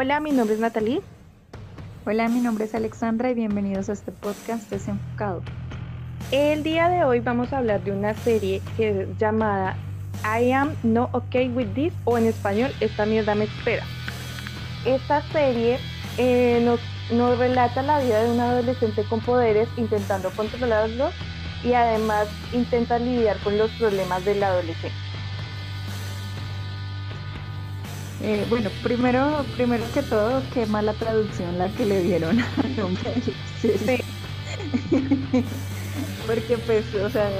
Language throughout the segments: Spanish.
Hola, mi nombre es Natalie. Hola, mi nombre es Alexandra y bienvenidos a este podcast desenfocado. El día de hoy vamos a hablar de una serie que es llamada I Am No Okay With This o en español Esta mierda me espera. Esta serie eh, nos, nos relata la vida de un adolescente con poderes intentando controlarlos y además intenta lidiar con los problemas del adolescente. Eh, bueno, primero, primero que todo, qué mala traducción la que le dieron al Sí. Porque pues, o sea,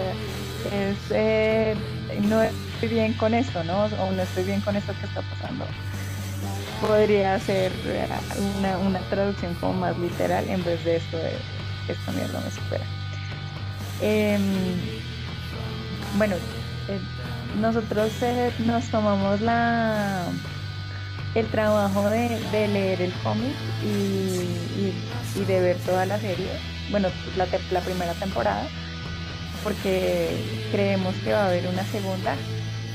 es, eh, no estoy bien con esto, ¿no? O no estoy bien con esto que está pasando. Podría ser eh, una, una traducción como más literal en vez de esto de esta mierda me supera. Em, bueno, nosotros nos tomamos la el trabajo de, leer el cómic y, de ver toda la serie, bueno, la, la primera temporada, porque creemos que va a haber una segunda,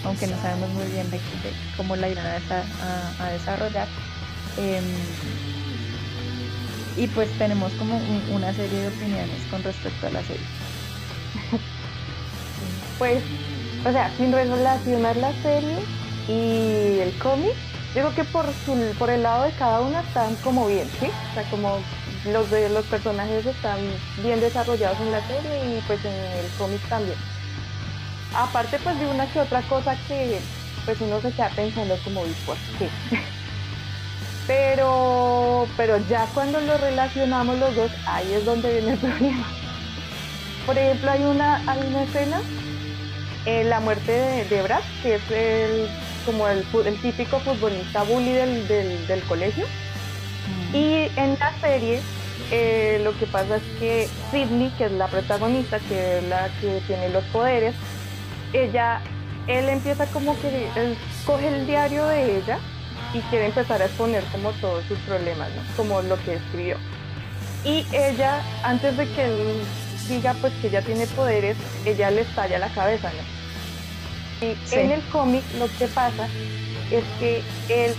aunque no sabemos muy bien de, cómo la irán a, desarrollar. Em, y pues tenemos como una serie de opiniones con respecto a la serie. Pues, o sea, sin relacionar la serie y el cómic, Digo que por, por el lado de cada una están como bien, ¿sí? O sea, como los de los personajes están bien desarrollados en la serie y pues en el cómic también. Aparte pues de una que otra cosa que pues uno se queda pensando como, pues sí. Pero, pero ya cuando lo relacionamos los dos, ahí es donde viene el problema. Por ejemplo, hay una, hay escena, en la muerte de, de Brad, que es el como el, típico futbolista bully del, colegio. Mm. Y en la serie eh, lo que pasa es que Sidney, que es la protagonista, que es la que tiene los poderes, ella, él empieza como que, él coge el diario de ella y quiere empezar a exponer como todos sus problemas, Como lo que escribió. Y ella, antes de que él diga pues que ella tiene poderes, ella le estalla la cabeza, ¿no? En el cómic lo que pasa es que él,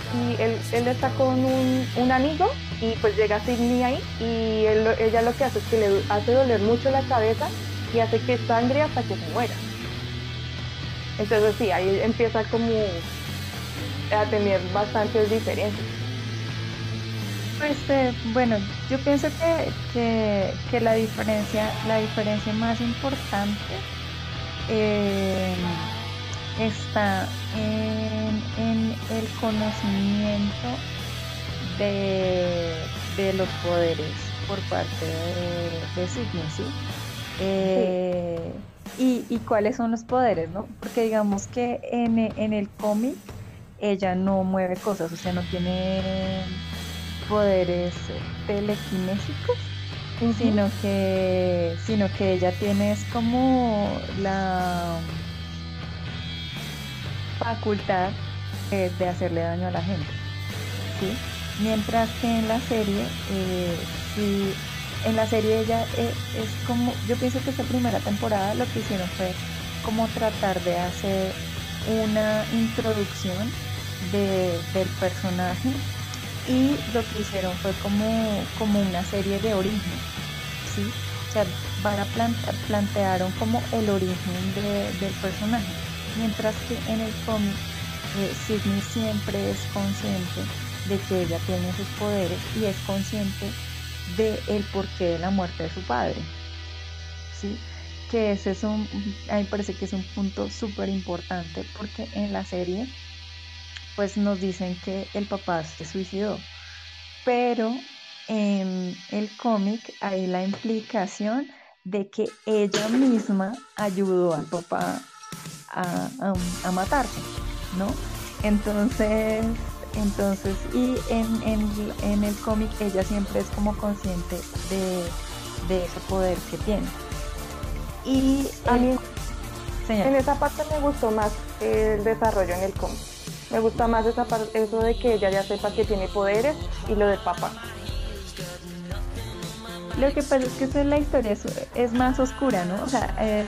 él, está con un, amigo y pues llega Sidney ahí y ella lo que hace es que le hace doler mucho la cabeza y hace que sangre hasta que se muera. Entonces sí, ahí empieza como a tener bastantes diferencias. Pues eh, bueno, yo pienso que, que, la diferencia, la diferencia más importante eh, está en, el conocimiento de, los poderes por parte de, de ¿sí? Eh, y, cuáles son los poderes, ¿no? Porque digamos que en, el cómic ella no mueve cosas, o sea, no tiene poderes telequinésicos, sino que sino que ella tiene es como la facultad eh, de hacerle daño a la gente. ¿sí? Mientras que en la serie, eh, en la serie ella eh, es como, yo pienso que esta primera temporada lo que hicieron fue como tratar de hacer una introducción del personaje y lo que hicieron fue como, como una serie de origen, ¿sí? O sea, para plantearon como el origen del personaje mientras que en el cómic eh, Sidney siempre es consciente de que ella tiene sus poderes y es consciente de el porqué de la muerte de su padre. ¿sí? Que ese es un, a mí me parece que es un punto súper importante porque en la serie pues nos dicen que el papá se suicidó, pero en el cómic hay la implicación de que ella misma ayudó al papá a, matarse, ¿no? Entonces, entonces, y en, el cómic ella siempre es como consciente de, ese poder que tiene. Y a mí, en esa parte me gustó más el desarrollo en el cómic. Me gusta más esa parte, eso de que ella ya sepa que tiene poderes y lo de papá. Lo que pasa es que la historia es, más oscura, ¿no? O sea, eh,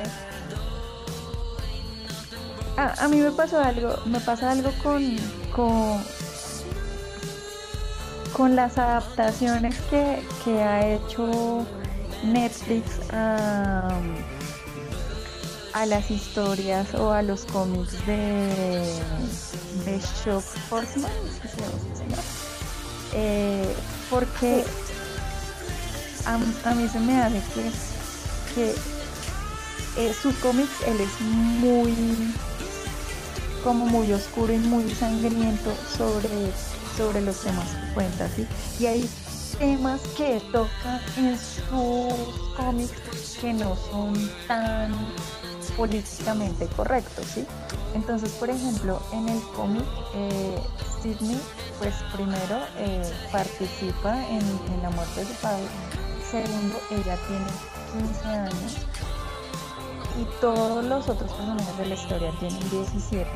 a, mí me pasó algo, me pasa algo con, con, con las adaptaciones que, que ha hecho Netflix a, a las historias o a los cómics de, de Shock Horseman, eh, porque a, mí se me hace que, que eh, sus cómics él es muy como muy oscuro y muy sangriento sobre, sobre los temas cuenta, ¿sí? Y hay temas que toca en sus cómics que no son tan políticamente correctos, ¿sí? Entonces, por ejemplo, en el cómic, eh, Sidney, pues primero eh, participa en, en, la muerte de su padre, segundo, ella tiene 15 años y todos los otros personajes de la historia tienen 17,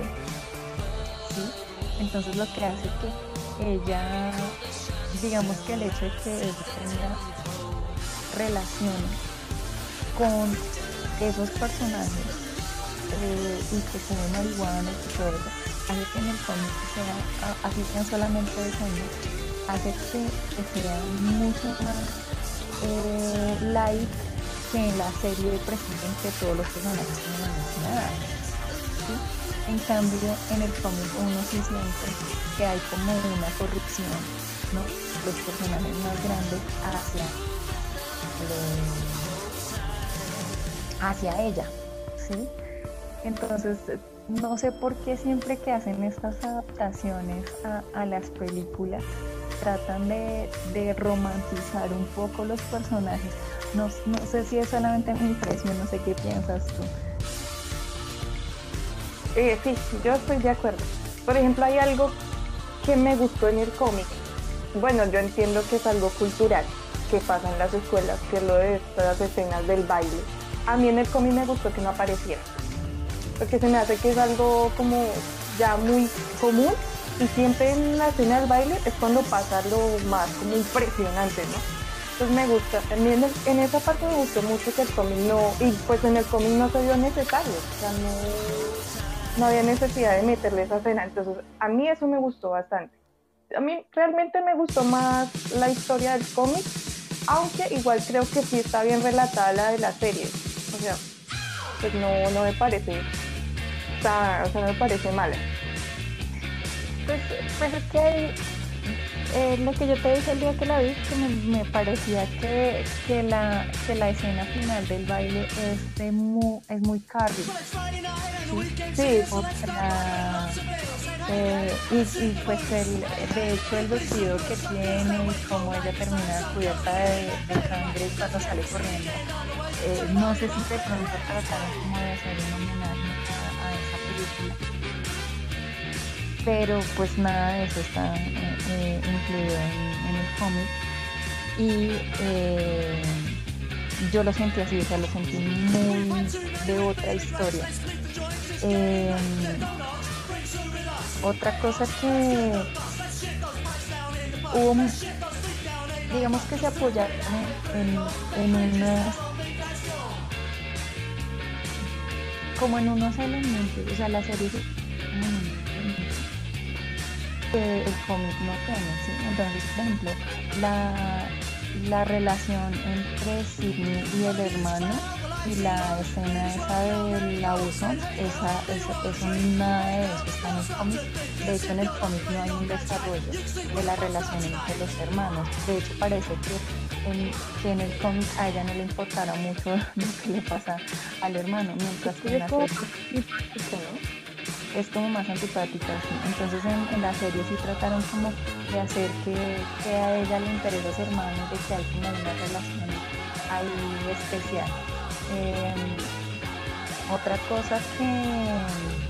¿sí? Entonces lo que hace que ella digamos que el hecho de que ella tenga relaciones con esos personajes eh, y que se marihuana y todo eso, hace que en el cómic sea, así sean solamente de años, hace que, sea mucho más eh, light que en la serie que todos los personajes tienen la misma. En cambio, en el cómic uno sí siente que hay como una corrupción los personajes más grandes hacia, hacia ella. ¿sí? Entonces, no sé por qué siempre que hacen estas adaptaciones a, las películas tratan de, romantizar un poco los personajes. No, sé si es solamente mi impresión, no sé qué piensas tú. Eh, sí, yo estoy de acuerdo. Por ejemplo, hay algo que me gustó en el cómic bueno, yo entiendo que es algo cultural que pasa en las escuelas, que es lo de estas escenas del baile. A mí en el cómic me gustó que no apareciera, porque se me hace que es algo como ya muy común y siempre en la escena del baile es cuando pasa lo más como impresionante, ¿no? Entonces me gusta, en, en esa parte me gustó mucho que el cómic no, y pues en el cómic no se vio necesario, o sea, no, no había necesidad de meterle esa escena, entonces a mí eso me gustó bastante a mí realmente me gustó más la historia del cómic, aunque igual creo que sí está bien relatada la de la serie. O sea, pues no, no me parece, o sea, no me parece mala. Pues, es que eh, lo que yo te dije el día que la vi, que me, parecía que, que, la, que la escena final del baile es, de muy, es muy carry. Sí, eh, y, pues el, de hecho el vestido que tiene y cómo ella termina cubierta de, sangre cuando sale corriendo. Eh, no sé si de pronto trataron como de hacer un homenaje a, esa película. Pero pues nada de eso está eh, incluido en, el cómic. Y yo lo sentí así, o sea, lo sentí muy de otra historia. Otra cosa que hubo, digamos que se apoyaron en, en unas como en unos elementos, o sea, la serie que el cómic no tiene, ¿sí? Entonces, por ejemplo, la, la relación entre Sidney y el hermano y la escena esa del abuso, esa, esa, eso nada de eso está en el cómic. De hecho, en el cómic no hay un desarrollo de la relación entre los hermanos. De hecho, parece que en, que en el cómic a ella no le importara mucho lo que le pasa al hermano, mientras que en la serie es como más antipática. Entonces en, en, la serie sí trataron como de hacer que, que a ella le interese a su hermano, de que hay como una relación ahí especial. Em, otra cosa que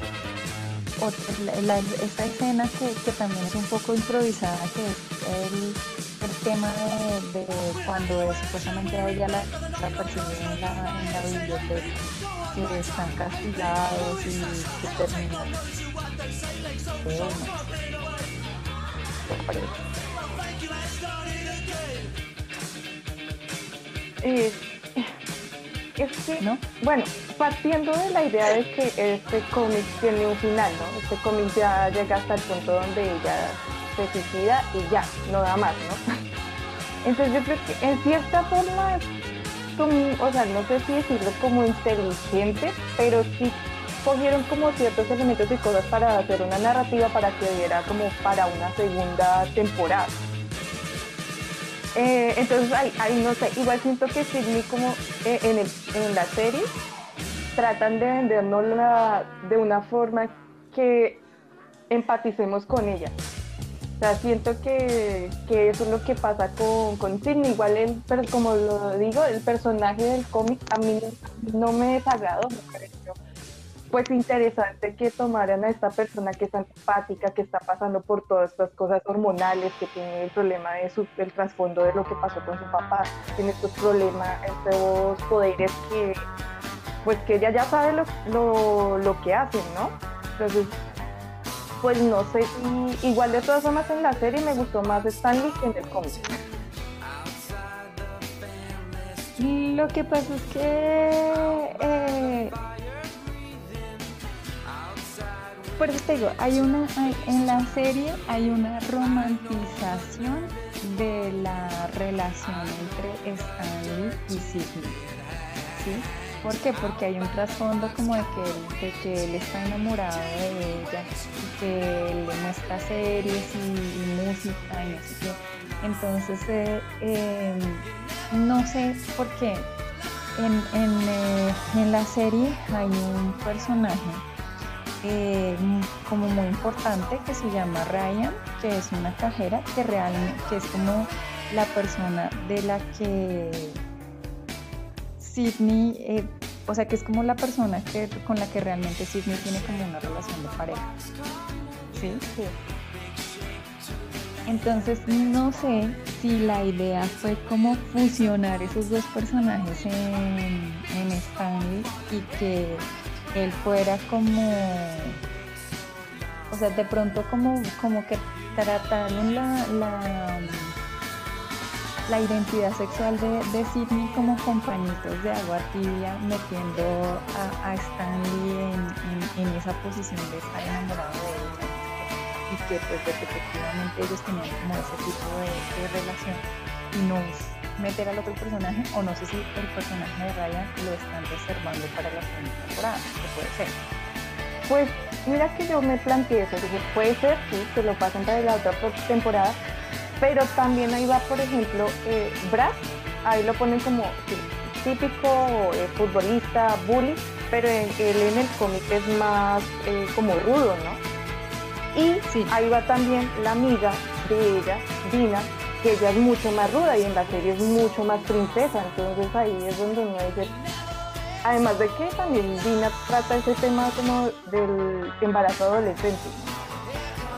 esta escena que, también es un poco improvisada, que es el, tema de, cuando supuestamente ella la, la, en la biblioteca, que están castigados y que terminan. Eh, es que, ¿no? bueno, partiendo de la idea de que este cómic tiene un final, ¿no? Este cómic ya llega hasta el punto donde ella se y ya, no da más, ¿no? Entonces yo creo que en cierta forma o sea, no sé si decirlo como inteligente, pero sí cogieron como ciertos elementos y cosas para hacer una narrativa para que diera como para una segunda temporada. Eh, entonces ahí, no sé, igual siento que Sidney como eh, en, en la serie tratan de vendernos de una forma que empaticemos con ella. Sea, siento que, eso es lo que pasa con, con Sidney. Igual, el, pero como lo digo, el personaje del cómic a mí no me desagradó, me pareció pues interesante que tomaran a esta persona que es antipática, que está pasando por todas estas cosas hormonales, que tiene el problema de su, el trasfondo de lo que pasó con su papá, tiene estos problemas, estos poderes que pues que ella ya sabe lo, lo, lo que hacen, ¿no? Entonces pues no sé si igual de todas formas en la serie me gustó más Stanley que en el cómic. Lo que pasa es que eh, por eso te digo, hay una en la serie hay una romantización de la relación entre Stanley y Sidney. ¿sí? ¿Por qué? Porque hay un trasfondo como de que, él, que él está enamorado de ella que le muestra series y, música y no sé qué. Entonces, eh, em, no sé por qué. En, eh, en, la serie hay un personaje eh, como muy importante que se llama Ryan, que es una cajera que realmente que es como la persona de la que Sidney, eh, o sea, que es como la persona que, con la que realmente Sidney tiene como una relación de pareja. ¿Sí? Sí. Entonces, no sé si la idea fue como fusionar esos dos personajes en, en Stanley y que él fuera como, o sea, de pronto como, como que trataron la, la la identidad sexual de, de Sidney como compañitos de agua tibia, metiendo a, Stanley en, esa posición de estar enamorado de ella y que pues efectivamente ellos tenían como ese tipo de, relación y no meter al otro personaje o no sé si el personaje de Ryan lo están reservando para la segunda temporada, que puede ser. Pues mira que yo me planteé eso, dije, puede ser, sí, que lo pasen para la otra temporada, pero también ahí va, por ejemplo, eh, Brad, ahí lo ponen como típico eh, futbolista, bully, pero él en el cómic es más eh, como rudo, ¿no? Y ahí va también la amiga de ella, Dina, que ella es mucho más ruda y en la serie es mucho más princesa, entonces ahí es donde uno dice, además de que también Dina trata ese tema como del embarazo adolescente.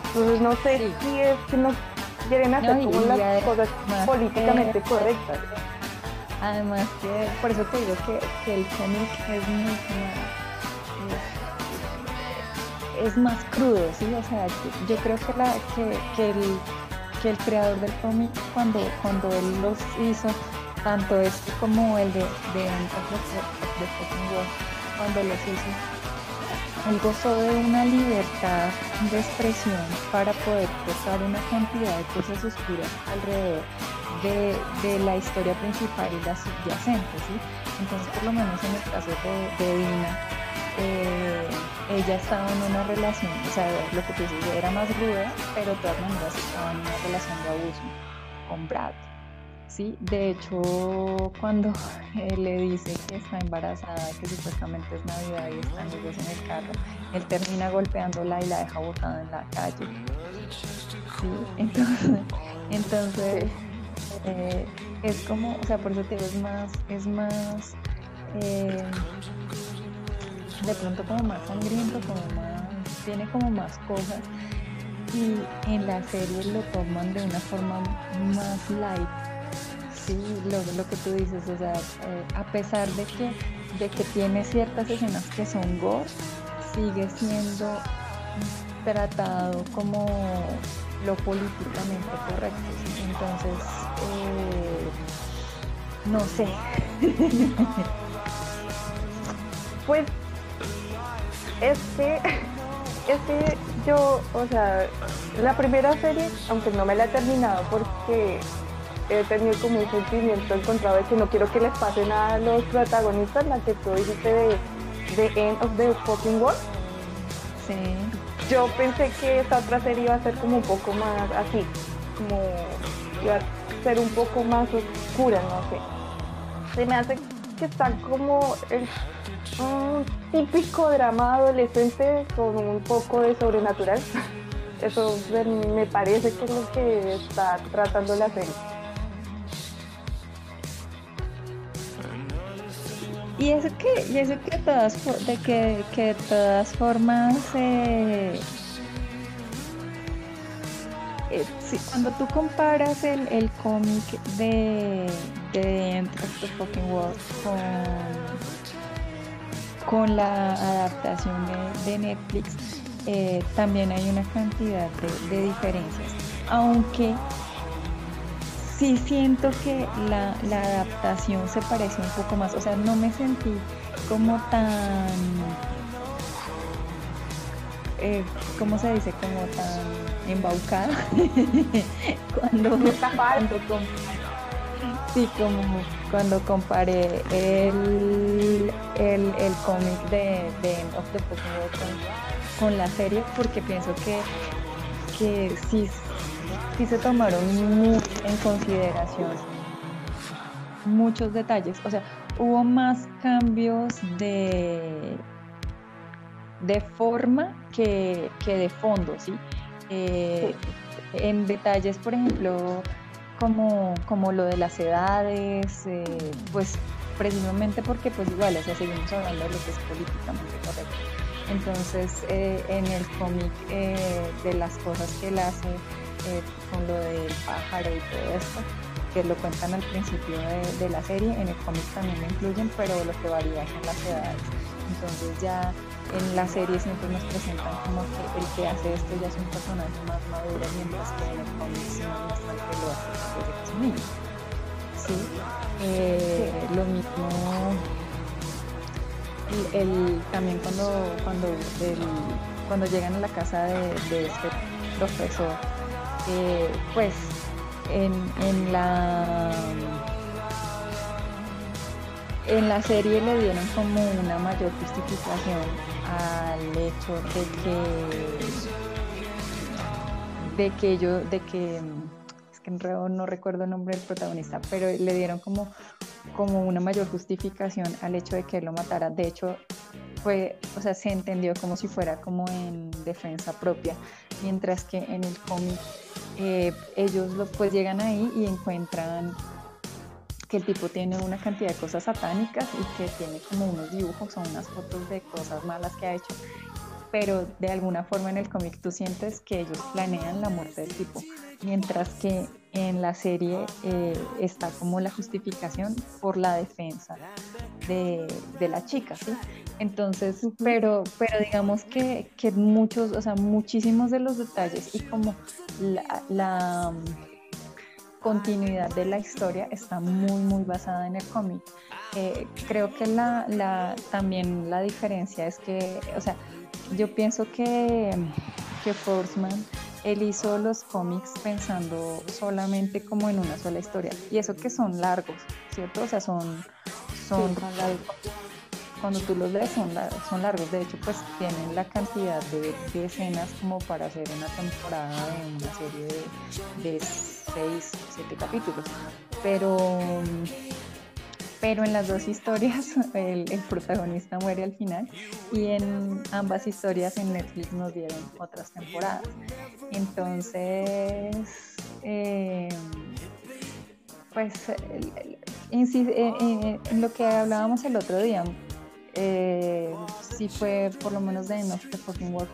Entonces no sé si es que no quieren hacer como las cosas políticamente correctas. Además que, por eso te digo que, el cómic es mucho es, es, más crudo, ¿sí? O sea, yo creo que, la, que, el, que el creador del cómic, cuando, cuando él los hizo, tanto este como el de, de, de, de cuando los hizo, él gozó de una libertad de expresión para poder tocar una cantidad de cosas oscuras alrededor de, la historia principal y la subyacente, ¿sí? Entonces, por lo menos en el caso de, Dina, eh, ella estaba en una relación, o sea, lo que tú dices, era más ruda, pero de todas maneras estaba en una relación de abuso con Brad. Sí, de hecho, cuando le dice que está embarazada, que supuestamente es Navidad y están los dos en el carro, él termina golpeándola y la deja botada en la calle. Sí, entonces, entonces eh, es como, o sea, por eso te es más, es más, eh, de pronto como más sangriento, como más, tiene como más cosas y en la serie lo toman de una forma más light Sí, lo, que tú dices, o sea, eh, a pesar de que, de que tiene ciertas escenas que son gore, sigue siendo tratado como lo políticamente correcto. Entonces, eh, no sé. pues es que es que yo, o sea, la primera serie, aunque no me la he terminado porque he tenido como un sentimiento encontrado de que no quiero que les pase nada a los protagonistas, la que tú dijiste de The End of the Fucking World. Sí. Yo pensé que esta otra serie iba a ser como un poco más así, como iba a ser un poco más oscura, no sé. Se me hace que está como el un típico drama adolescente con un poco de sobrenatural. Eso me parece que es lo que está tratando la serie. Y eso que, y eso que todas de que, que de todas formas eh, eh, cuando tú comparas el, el cómic de, de the Fucking World con con la adaptación de, Netflix eh, también hay una cantidad de, diferencias, aunque sí siento que la, adaptación se parece un poco más, o sea, no me sentí como tan, eh, ¿cómo se dice? Como tan embaucada cuando, cuando, Sí, como cuando comparé el, el, cómic de, de, End of the Pokémon con, la serie, porque pienso que, que sí, sí se tomaron en consideración muchos detalles. O sea, hubo más cambios de, de forma que, de fondo, ¿sí? Eh, en detalles, por ejemplo, como, como lo de las edades, eh, pues precisamente porque pues igual, o sea, seguimos hablando de lo que es políticamente correcto. Entonces, eh, en el cómic de las cosas que él hace con lo del pájaro y todo esto, que lo cuentan al principio de, la serie, en el cómic también lo incluyen, pero lo que varía son las edades. Entonces ya en la serie siempre nos presentan como que el que hace esto ya es un personaje más maduro, mientras que en el cómic sí nos muestran que lo hace desde es un niño. ¿Sí? Eh, lo mismo el, también cuando cuando cuando llegan a la casa de, este profesor pues en, en la en la serie le dieron como una mayor justificación al hecho de que de que yo de que es que no recuerdo el nombre del protagonista pero le dieron como como una mayor justificación al hecho de que él lo matara. De hecho fue o sea se entendió como si fuera como en defensa propia mientras que en el cómic eh, ellos lo, pues llegan ahí y encuentran que el tipo tiene una cantidad de cosas satánicas y que tiene como unos dibujos o unas fotos de cosas malas que ha hecho, pero de alguna forma en el cómic tú sientes que ellos planean la muerte del tipo, mientras que en la serie eh, está como la justificación por la defensa de, de la chica, ¿sí? Entonces, pero, pero digamos que, que, muchos, o sea, muchísimos de los detalles y como la continuidad de la historia está muy, muy basada en el cómic. Eh, creo que la, la, también la diferencia es que, o sea, yo pienso que, que Forsman, él hizo los cómics pensando solamente como en una sola historia. Y eso que son largos, ¿cierto? O sea, son, son cuando tú los ves son, son largos, de hecho pues tienen la cantidad de, escenas como para hacer una temporada de una serie de, de seis, siete capítulos, pero, pero en las dos historias el, protagonista muere al final y en ambas historias en Netflix nos dieron otras temporadas. Entonces, eh, pues en lo que hablábamos el otro día, eh, sí fue por lo menos de No Fucking War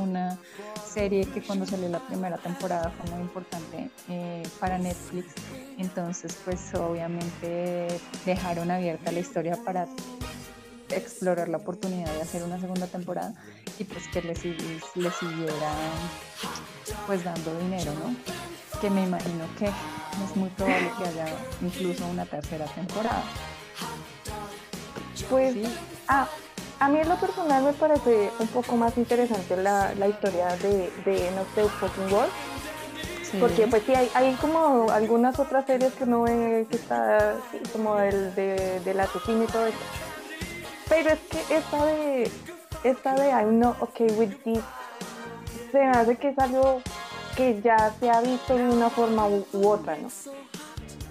una serie que cuando salió la primera temporada fue muy importante eh, para Netflix. Entonces pues obviamente dejaron abierta la historia para explorar la oportunidad de hacer una segunda temporada y pues que le siguiera pues dando dinero no que me imagino que es muy probable que haya incluso una tercera temporada pues Ah, a mí en lo personal me parece un poco más interesante la, la historia de, de No sé, Fucking World. Porque pues sí, hay, hay, como algunas otras series que no ve que está como el de, de la asesino y todo eso. Pero es que esta de esta de I'm not okay with this se me hace que es algo que ya se ha visto de una forma u, u otra, ¿no?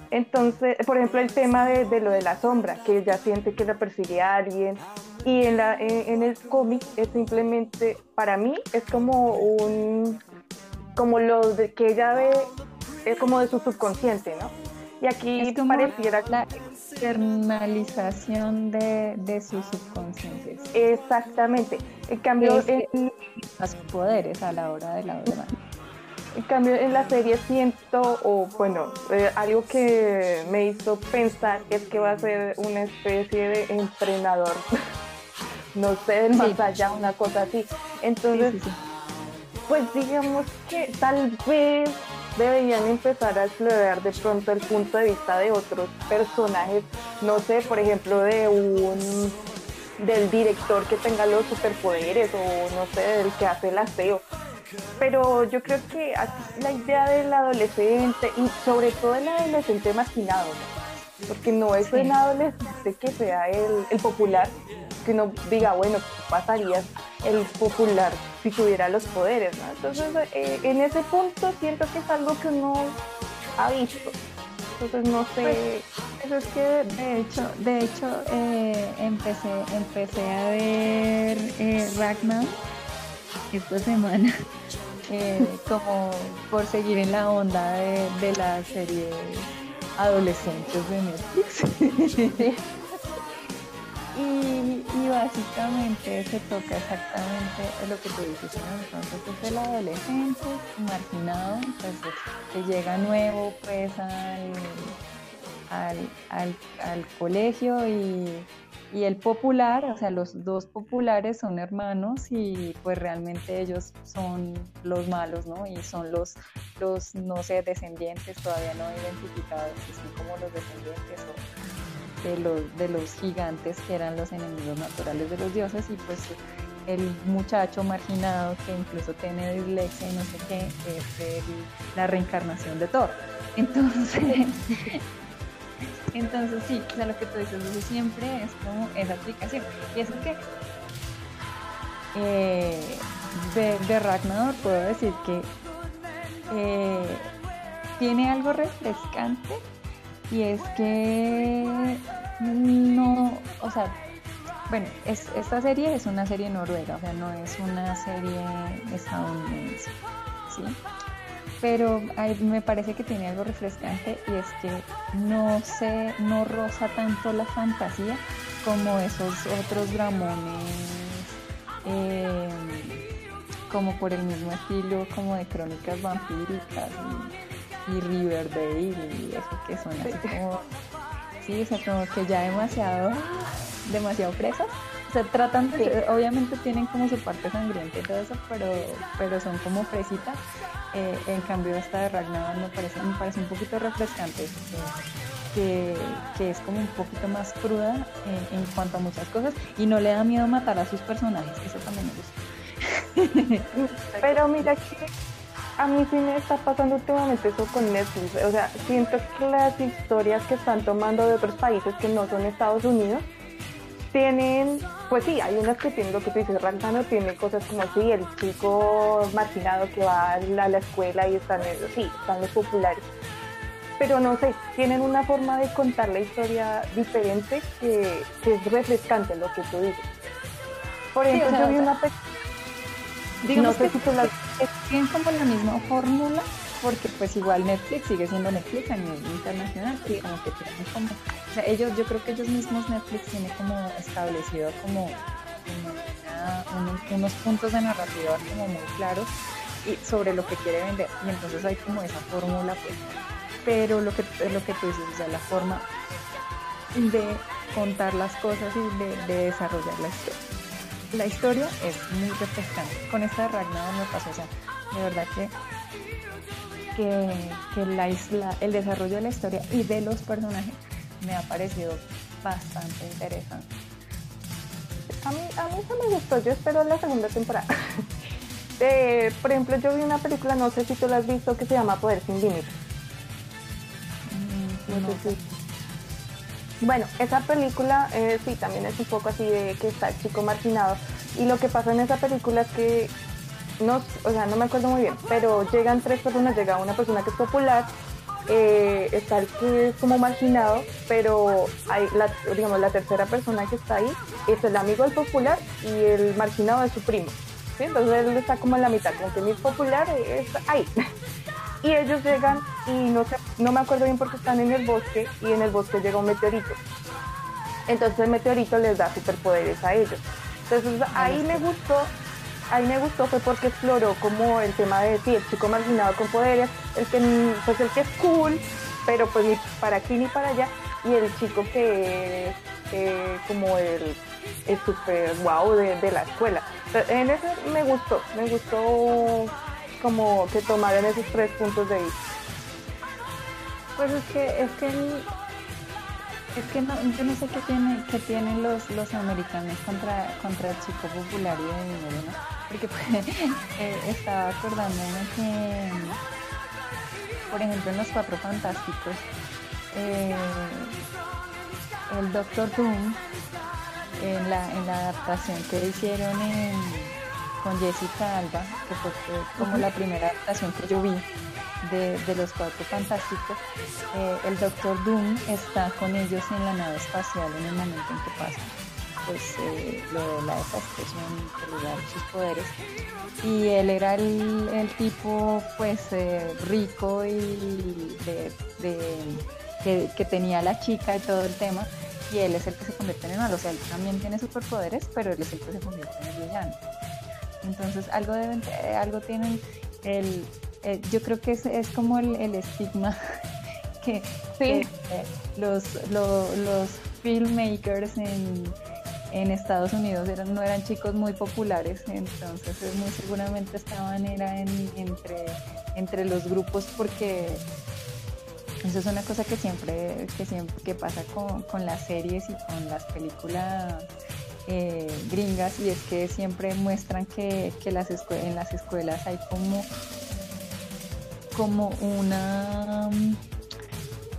Entonces, por ejemplo, el tema de, de, lo de la sombra, que ella siente que la persigue a alguien. Y en, la, en, en el cómic es simplemente, para mí, es como un, como lo de, que ella ve, es como de su subconsciente, ¿no? Y aquí pareciera la externalización de, de sus subconscientes. exactamente. En cambio, Es que- en, Los poderes a la hora de la verdad. En cambio, en la serie siento, o bueno, eh, algo que me hizo pensar es que va a ser una especie de entrenador, no sé, del más Sí. allá, una cosa así. Sí, Entonces, sí, sí. pues digamos que tal vez deberían empezar a explorar de pronto el punto de vista de otros personajes, no sé, por ejemplo, de un del director que tenga los superpoderes o no sé, del que hace el aseo. Pero yo creo que la idea del adolescente y sobre todo el adolescente marginado, ¿no? porque no es Sí. un adolescente que sea el, el popular, que uno diga, bueno, ¿qué pasaría el popular si tuviera los poderes? ¿no? Entonces, eh, en ese punto siento que es algo que uno ha visto. Entonces, no sé. Pues es que de hecho, de hecho eh, empecé, empecé a ver eh, Ragnar esta semana eh, como por seguir en la onda de, las series adolescentes de Netflix. Y, básicamente se toca exactamente lo que tú dices. Entonces es el adolescente marginado, entonces que llega nuevo pues al, al, al, colegio y, y el popular, o sea, los dos populares son hermanos y pues realmente ellos son los malos, ¿no? Y son los, los no sé, descendientes todavía no identificados, que son como los descendientes o de los, de los gigantes que eran los enemigos naturales de los dioses y pues el muchacho marginado que incluso tiene dislexia y no sé qué es el- la reencarnación de Thor. Entonces, entonces sí, o sea, lo que tú dices, eso siempre es como esa aplicación. Y es que eh, de, de Ragnar puedo decir que eh, tiene algo refrescante y es que no, o sea, bueno, es, esta serie es una serie noruega, o sea, no es una serie estadounidense, ¿sí? Pero hay- me parece que tiene algo refrescante y es que no se, no roza tanto la fantasía como esos otros dramones, eh, como por el mismo estilo, como de crónicas vampíricas y, y Riverdale y eso que son así como, sí, o sea, como que ya demasiado, demasiado fresas. O sea, tratan de, obviamente tienen como su parte sangrienta y todo eso, pero, pero son como fresitas. Eh, en cambio esta de Ragnar me parece, me parece un poquito refrescante. que, que es como un poquito más cruda en, en cuanto a muchas cosas y no le da miedo matar a sus personajes, eso también me gusta. Pero mira que a mí sí me está pasando últimamente eso con Netflix. O sea, siento que las historias que están tomando de otros países que no son Estados Unidos tienen, pues sí, hay unas que tienen lo que tú dices, Rantano tiene cosas como así, el chico marginado que va a la, a la escuela y están, en- sí, están los populares. Pero no sé, tienen una forma de contar la historia diferente que, que es refrescante lo que tú dices. Por Sí, o ejemplo, sea, yo vi una pe- Digamos no sé que si tú la tienen como la misma fórmula, porque pues igual Netflix sigue siendo Netflix a nivel internacional, y como que tienen como, o sea, ellos, yo creo que ellos mismos Netflix tiene como establecido como, unos puntos de narrativa como muy claros y sobre lo que quiere vender, y entonces hay como esa fórmula pues, pero lo que, lo que tú dices, o sea, la forma de contar las cosas y de, de desarrollar la historia la historia es muy refrescante. Con esta de Ragnar me pasó, o sea, de verdad que, que, que la isla, el desarrollo de la historia y de los personajes me ha parecido bastante interesante. A mí, a mí eso me gustó, yo espero la segunda temporada. por ejemplo, yo vi una película, no sé si tú la has visto, que se llama Poder sin Límites. Mm, no, sé si... Bueno, esa película eh, sí, también es un poco así de que está el chico marginado. Y lo que pasa en esa película es que, no, o sea, no me acuerdo muy bien, pero llegan tres personas, llega una persona que es popular, eh, está el que es como marginado, pero la, digamos, la tercera persona que está ahí es el amigo del popular y el marginado es su primo. Entonces él está como en la mitad, como que mi popular es ahí. y ellos llegan y no, sé, no me acuerdo bien porque están en el bosque y en el bosque llega un meteorito. Entonces el meteorito les da superpoderes a ellos. Entonces ahí me gustó, ahí me gustó fue porque exploró como el tema de sí, el chico marginado con poderes, el que pues el que es cool, pero pues ni para aquí ni para allá, y el chico que es como el, el super wow de, de la escuela. En eso me gustó, me gustó como que tomaran esos tres puntos de vista. Pues es que, es que es que no, yo no sé qué tiene, qué tienen los, los americanos contra, contra el chico popular y de dinero, ¿no? Porque pues, eh, estaba acordándome que, por ejemplo, en los cuatro fantásticos, eh, el Doctor Doom en la, en la adaptación que hicieron con Jessica Alba, que fue como la primera adaptación que yo vi de, los Cuatro Fantásticos, eh, el Doctor Doom está con ellos en la nave espacial en el momento en que pasa pues eh, lo de la desastre sus poderes y él era el, tipo pues eh, rico y de, que, que, tenía la chica y todo el tema y él es el que se convierte en el malo. O sea, él también tiene superpoderes, pero él es el que se convierte en el villano. Entonces, algo deben, algo tienen el, eh, yo creo que es, es como el, el estigma que, eh, los, los filmmakers en, en Estados Unidos eran, no eran chicos muy populares, entonces muy seguramente estaban era en, entre, entre los grupos porque eso es una cosa que siempre, que siempre que pasa con, con las series y con las películas eh, gringas y es que siempre muestran que, que las en las escuelas hay como, como una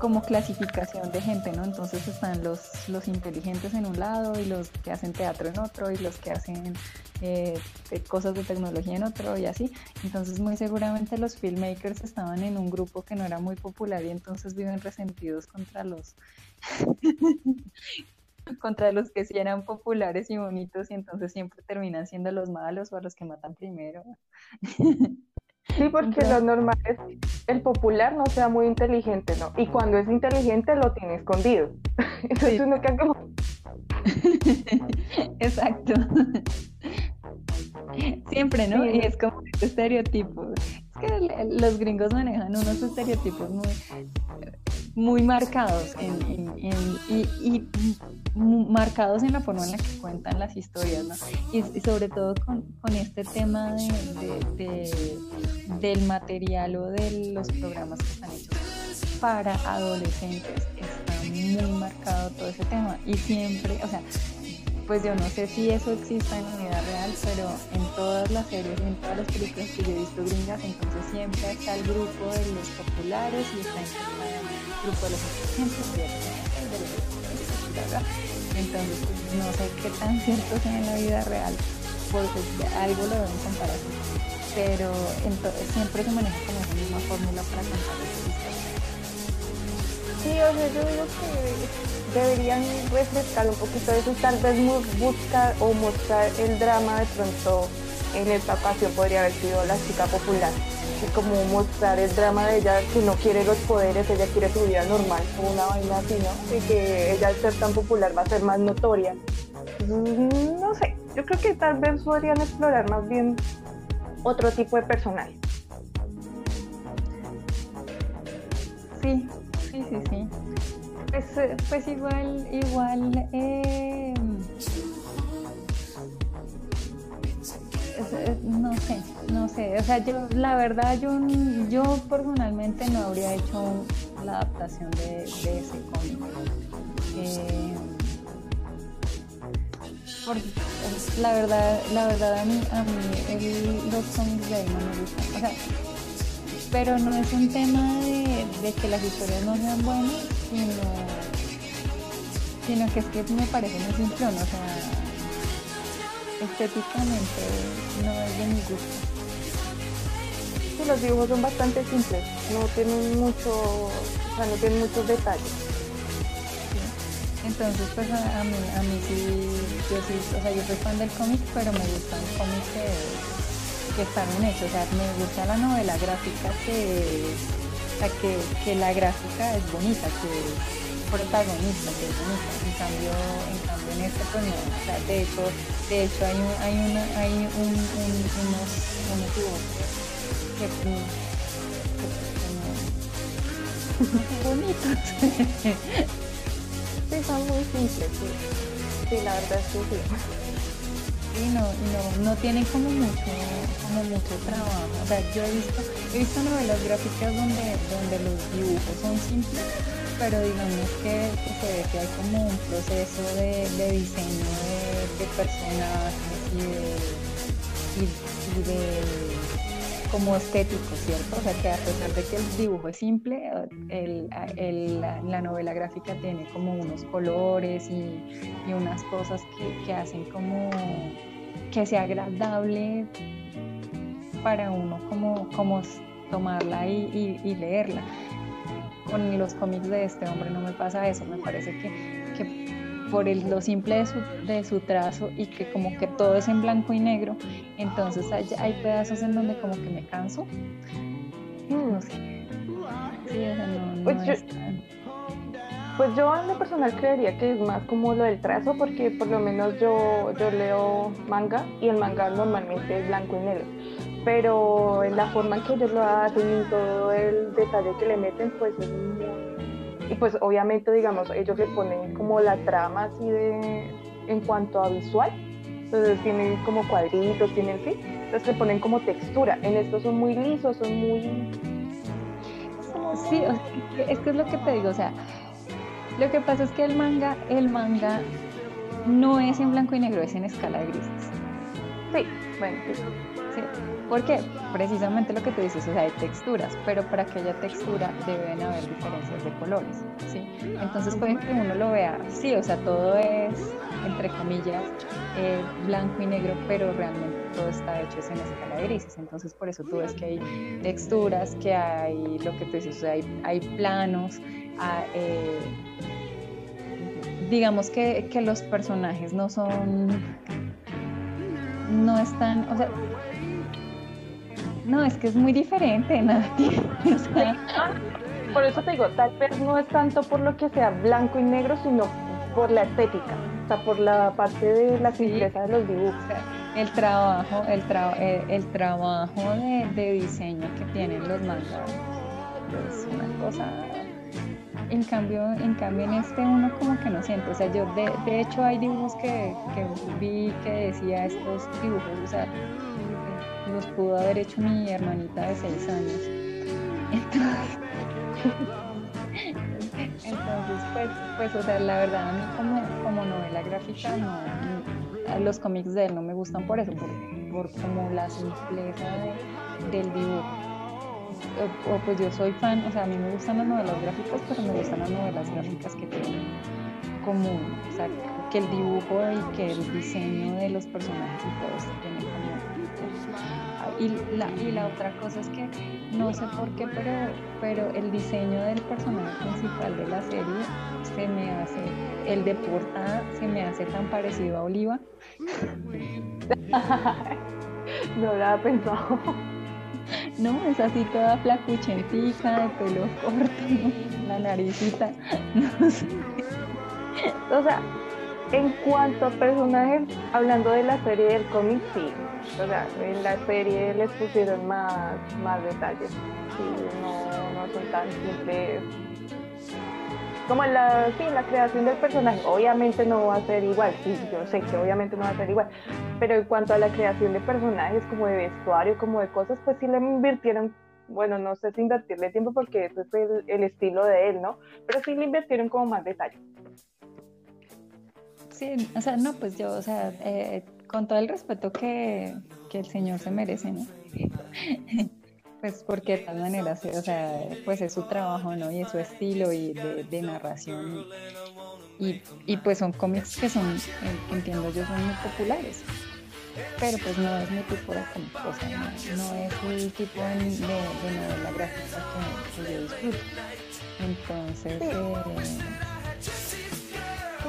como clasificación de gente, ¿no? Entonces están los, los inteligentes en un lado y los que hacen teatro en otro y los que hacen eh, cosas de tecnología en otro y así. Entonces muy seguramente los filmmakers estaban en un grupo que no era muy popular y entonces viven resentidos contra los contra los que sí eran populares y bonitos y entonces siempre terminan siendo los malos o a los que matan primero. Sí, porque lo normal es el popular no sea muy inteligente, ¿no? Y cuando es inteligente lo tiene escondido. Entonces uno queda como... Exacto. Siempre, ¿no? Y es como este estereotipo. Que los gringos manejan unos estereotipos muy muy marcados y, marcados en la forma en la que cuentan las historias, ¿no? Y, sobre todo con, este tema de, del material o de los programas que están hechos para adolescentes. Está muy marcado todo ese tema y siempre, o sea, pues yo no sé si eso exista en la vida real, pero en todas las series en todas las películas que yo he visto gringas, entonces siempre está el grupo de los populares y está el grupo de los inteligentes y de los Entonces, no sé qué tan cierto sea en la vida real, porque algo lo deben contar así. Pero entonces, siempre se maneja como esa misma fórmula para contar. Sí, o sea, yo digo que deberían refrescar un poquito eso, tal vez buscar o mostrar el drama de pronto en esta ocasión podría haber sido la chica popular y como mostrar el drama de ella que no quiere los poderes, ella quiere su vida normal o una vaina así, ¿no? Y que ella al ser tan popular va a ser más notoria. Mm, no sé, yo creo que tal vez podrían explorar más bien otro tipo de personaje. Sí, sí, sí, sí. Pues, eh, pues igual, igual, eh, no sé, no sé, o sea, yo, la verdad, yo, yo personalmente no habría hecho la adaptación de, ese cómic. Eh, la verdad, la verdad a mí, a mí los cómics de ahí no me gustan. O sea, pero no es un tema de, que las historias no sean buenas, sino, sino que es que me parece muy simple, o sea, estéticamente no es de mi gusto. Sí, los dibujos son bastante simples, no tienen mucho, o sea, no tienen muchos detalles. Entonces, pues a, mí, a mí sí, yo sí, o sea, yo soy fan del cómic, pero me gustan cómics que que están en eso. O sea, me gusta la novela gráfica que, que, que la gráfica es bonita, que protagonista, que es bonita. En cambio, en cambio en este pues no. O sea, de hecho, de hecho hay un, hay una, hay un, un, unos, unos dibujos que, que, que bonitos. sí, son muy simples, sí. Sí, la verdad es que sí. Sí, no, no, no tienen como mucho, como mucho trabajo. O sea, yo he visto, he visto novelas gráficas donde, donde los dibujos son simples, pero digamos que, se ve que hay como un proceso de, diseño de, personajes y de, y, de como estético, ¿cierto? O sea, que a pesar de que el dibujo es simple, la, novela gráfica tiene como unos colores y, unas cosas que, hacen como que sea agradable para uno como, como tomarla y, leerla. Con los cómics de este hombre no me pasa eso, me parece que por el, lo simple de su, de su, trazo y que como que todo es en blanco y negro, entonces hay, hay pedazos en donde como que me canso. No sé. Sí, no, pues yo, pues yo en lo personal creería que es más como lo del trazo, porque por lo menos yo, yo leo manga y el manga normalmente es blanco y negro. Pero en la forma en que ellos lo hacen y todo el detalle que le meten, pues es muy... Y pues obviamente, digamos, ellos le ponen como la trama así de... en cuanto a visual. Entonces tienen como cuadritos, tienen sí. Entonces le ponen como textura. En estos son muy lisos, son muy... Sí, es que es lo que te digo, o sea, lo que pasa es que el manga, el manga no es en blanco y negro, es en escala de grises. Sí, bueno, sí. ¿Por qué? Precisamente lo que tú dices, o sea, hay texturas, pero para que haya textura deben haber diferencias de colores, ¿sí? Entonces puede que uno lo vea, sí, o sea, todo es, entre comillas, eh, blanco y negro, pero realmente todo está hecho en escala de grises. Entonces por eso tú ves que hay texturas, que hay lo que tú dices, o sea, hay, planos, eh, digamos que, los personajes no son, no están, o sea, no, es que es muy diferente, por eso te digo, tal vez no es tanto por lo que sea blanco y negro, sino por la estética, o sea, por la parte de la simpleza de los dibujos. el trabajo, el, el, trabajo de, de, diseño que tienen los mangas es una cosa en cambio, en cambio en este uno como que no siente, o sea, yo de, de hecho hay dibujos que, que, vi que decía estos dibujos, o sea, los pudo haber hecho mi hermanita de seis años. Entonces, pues, pues, o sea, la verdad a mí como, como novela gráfica no, los cómics de él no me gustan por eso, por, por como la simpleza del dibujo o, pues yo soy fan, o sea, a mí me gustan las novelas gráficas, pero me gustan las novelas gráficas que tienen común, o sea, que el dibujo y que el diseño de los personajes y todo esto tiene como... Y la, y la otra cosa es que no sé por qué, pero, pero el diseño del personaje principal de la serie se me hace, el de portada se me hace tan parecido a Oliva. no lo había pensado. No, es así toda flacuchentica, de pelo corto, la naricita, no sé. O sea, en cuanto a personajes, hablando de la serie del cómic, sí. O sea, en la serie les pusieron más, más detalles. Sí, no, no son tan simples como la, sí, la creación del personaje, obviamente no va a ser igual, sí, yo sé que obviamente no va a ser igual, pero en cuanto a la creación de personajes, como de vestuario, como de cosas, pues sí le invirtieron, bueno, no sé si invertirle tiempo porque ese es el, estilo de él, ¿no? Pero sí le invirtieron como más detalle. Sí, o sea, no, pues yo, o sea, eh, con todo el respeto que, que el señor se merece, ¿no? Pues porque de todas maneras, o sea, pues es su trabajo, ¿no? Y es su estilo y de, narración. Y, y, pues son cómics que son, eh, que entiendo yo, son muy populares. Pero pues no es mi tipo de cómic, o sea, no, es el tipo de, de, novela gráfica que, yo disfruto. Entonces, eh,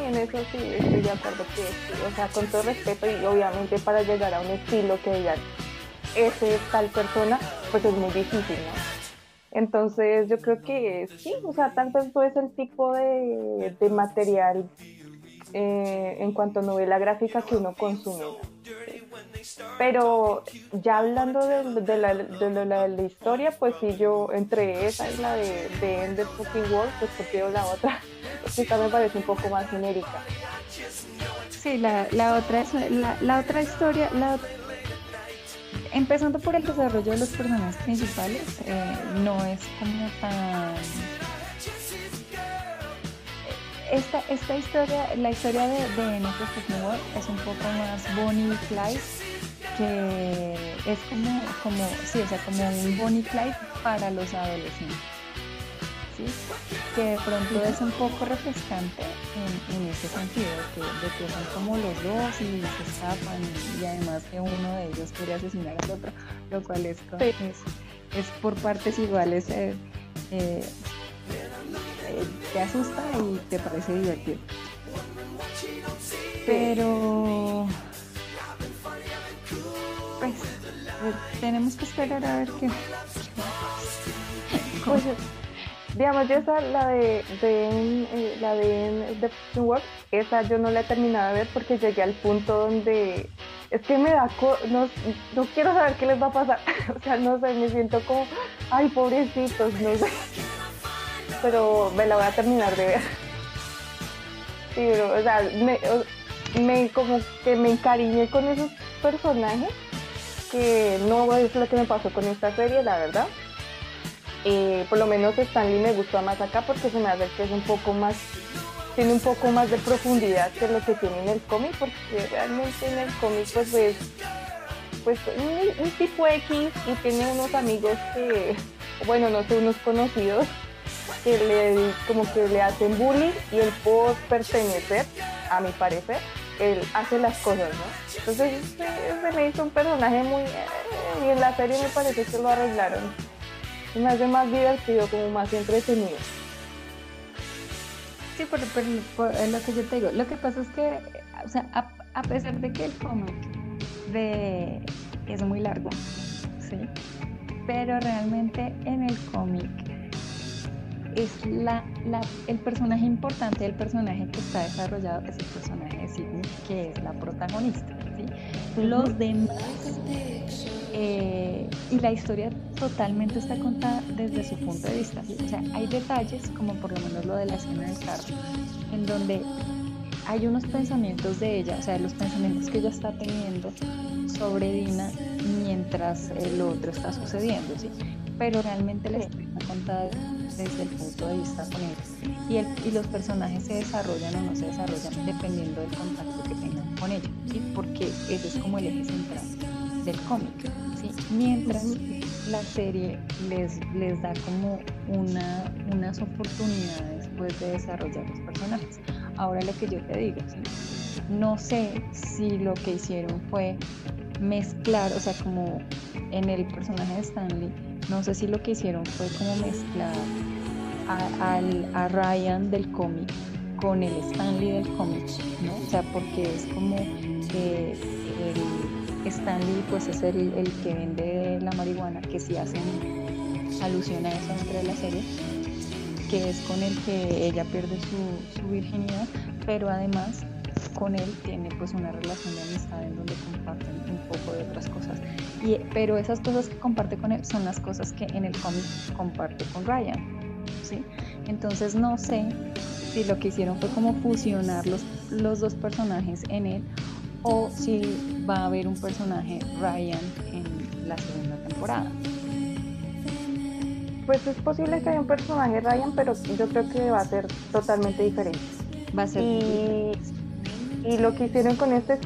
en eso sí estoy de acuerdo que, o sea, con todo respeto y obviamente para llegar a un estilo que digan, ese tal persona, pues es muy difícil, ¿no? Entonces yo creo que sí, o sea, no es el tipo de, material eh, en cuanto a novela gráfica que uno consume. Pero ya hablando de, la, de, historia, pues sí, yo entre esa y la de, End of Fucking World, pues prefiero la otra, esta me parece un poco más genérica. Sí, la, la otra la, otra historia, empezando por el desarrollo de los personajes principales, eh, no es como tan... Esta, esta historia, la historia de, de Netflix es un poco más Bonnie y Clyde, que es como, como, sí, o como un Bonnie Clyde para los adolescentes que de pronto es un poco refrescante en, ese sentido, de que son como los dos y se escapan y, además que uno de ellos quiere asesinar al otro, lo cual es, es, por partes iguales, eh, eh, eh, te asusta y te parece divertido. Pero pues tenemos que esperar a ver qué. Pues, Digamos, yo esa, la de, de eh, la de The Work, esa yo no la he terminado de ver porque llegué al punto donde es que me da, no, no quiero saber qué les va a pasar, o sea, no sé, me siento como, ay, pobrecitos, no sé, pero me la voy a terminar de ver. Sí, pero, o sea, me, me como que me encariñé con esos personajes, que no es lo que me pasó con esta serie, la verdad eh, por lo menos Stanley me gustó más acá porque se me hace que es un poco más, tiene un poco más de profundidad que lo que tiene en el cómic, porque realmente en el cómic pues es pues un, tipo X y tiene unos amigos que, bueno, no sé, unos conocidos que le como que le hacen bullying y él por pertenecer, a mi parecer, él hace las cosas, ¿no? Entonces se, me hizo un personaje muy eh, y en la serie me parece que lo arreglaron me hace más divertido, como más entretenido. Sí, pero, es lo que yo te digo. Lo que pasa es que, o sea, a, pesar de que el cómic de, es muy largo, ¿sí? Pero realmente en el cómic es la, la, el personaje importante, el personaje que está desarrollado es el personaje de Sidney, que es la protagonista, ¿sí? Los demás eh, y la historia totalmente está contada desde su punto de vista. O sea, hay detalles, como por lo menos lo de la escena del carro, en donde hay unos pensamientos de ella, o sea, los pensamientos que ella está teniendo sobre Dina mientras lo otro está sucediendo, ¿sí? Pero realmente la historia está contada desde el punto de vista con ella. Y, el, y los personajes se desarrollan o no se desarrollan dependiendo del contacto que tengan con ella, ¿sí? Porque ese es como el eje central del cómic, ¿sí? mientras la serie les, les da como una, unas oportunidades pues, de desarrollar los personajes. Ahora lo que yo te digo, no sé si lo que hicieron fue mezclar, o sea, como en el personaje de Stanley, no sé si lo que hicieron fue como mezclar a, a Ryan del cómic con el Stanley del cómic, ¿no? O sea, porque es como que el Stanley pues es el, que vende la marihuana, que si hacen alusión a eso dentro de la serie, que es con el que ella pierde su, virginidad, pero además con él tiene pues una relación de amistad en donde comparten un poco de otras cosas. Y, pero esas cosas que comparte con él son las cosas que en el cómic comparte con Ryan. ¿sí? Entonces no sé si lo que hicieron fue como fusionar los, los dos personajes en él o si va a haber un personaje Ryan en la segunda temporada. Pues es posible que haya un personaje Ryan, pero yo creo que va a ser totalmente diferente. Va a ser. Y, Y lo que hicieron con este,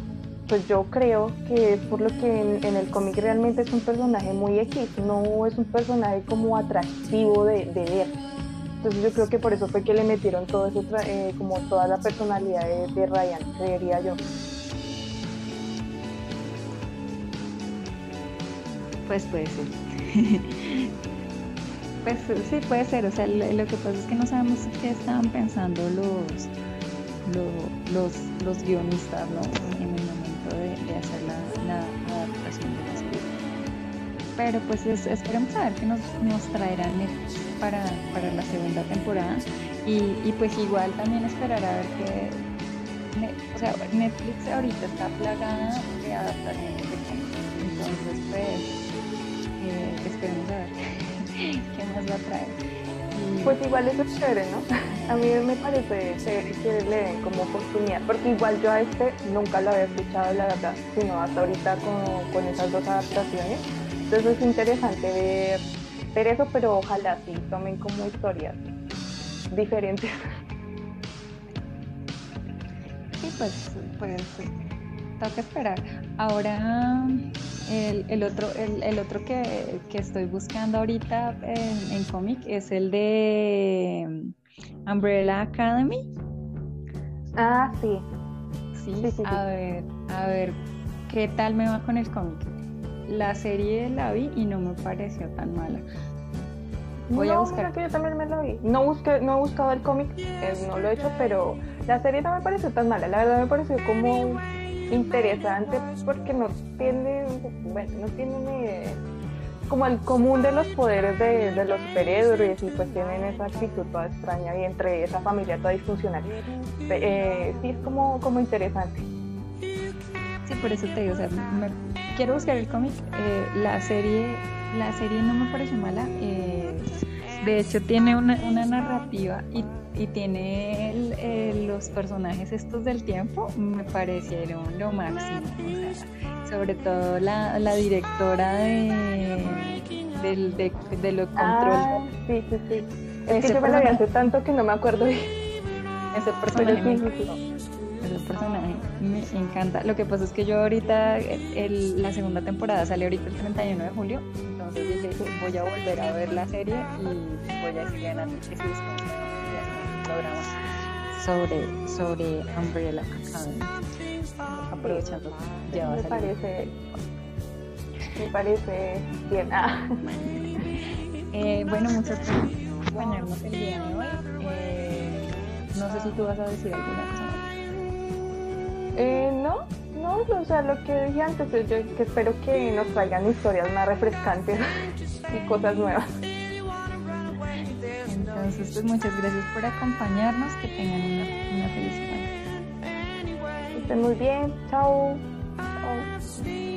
pues yo creo que por lo que en, el cómic realmente es un personaje muy X, no es un personaje como atractivo de, ver. Entonces yo creo que por eso fue que le metieron todo eso, eh, como toda la personalidad de, de Ryan, creería yo. Pues puede ser. pues sí, puede ser. O sea, lo, que pasa es que no sabemos qué estaban pensando los, los, los, guionistas en el momento de, hacer la, adaptación de la serie. Pero pues esperemos a ver qué nos, nos traerán para, para la segunda temporada. Y, y pues igual también esperar a ver qué o sea, Netflix ahorita está plagada de adaptaciones de cómics. Entonces, pues, esperemos a ver qué más va a traer. Pues igual eso es chévere, ¿no? A mí me parece chévere que le den como oportunidad, porque igual yo a este nunca lo había escuchado, la verdad, sino hasta ahorita con, con esas dos adaptaciones. Entonces es interesante ver, ver eso, pero ojalá sí tomen como historias diferentes. Sí, pues, pues toca esperar. Ahora el, otro, el, otro que, estoy buscando ahorita en, cómic es el de Umbrella Academy. Ah, sí. Sí, sí, a ver, a ver, ¿qué tal me va con el cómic? La serie la vi y no me pareció tan mala. Voy a buscar. que yo también me la vi. No, busqué, no he buscado el cómic, eh, no lo he hecho, pero la serie no me pareció tan mala. La verdad me pareció como interesante porque no tiene, bueno, no tiene como el común de los poderes de, los superhéroes y pues tienen esa actitud toda extraña y entre esa familia toda disfuncional. Eh, sí, es como, como interesante. Sí, por eso te digo, o sea, quiero buscar el cómic. Eh, la serie la serie no me pareció mala. Eh, de hecho, tiene una, una narrativa y y tiene los personajes estos del tiempo, me parecieron lo máximo. sobre todo la, la directora de, del, de, de lo control. Ah, sí, sí, sí. Es que yo me lo vi hace tanto que no me acuerdo bien. Ese personaje, ese personaje me encanta. Lo que pasa es que yo ahorita, el, la segunda temporada sale ahorita el 31 de julio, entonces dije, voy a volver a ver la serie y voy a seguir en Netflix programa sobre, sobre Umbrella Academy. Aprovechando ya me parece, me parece bien. Ah. Eh, bueno, muchas gracias por acompañarnos el día de hoy. Eh, no sé si tú vas a decir alguna cosa más. Eh, no, no, o sea, lo que dije antes, yo que espero que nos traigan historias más refrescantes y cosas nuevas. Entonces, pues muchas gracias por acompañarnos. Que tengan una, feliz semana. estén muy bien. Chao. Chao.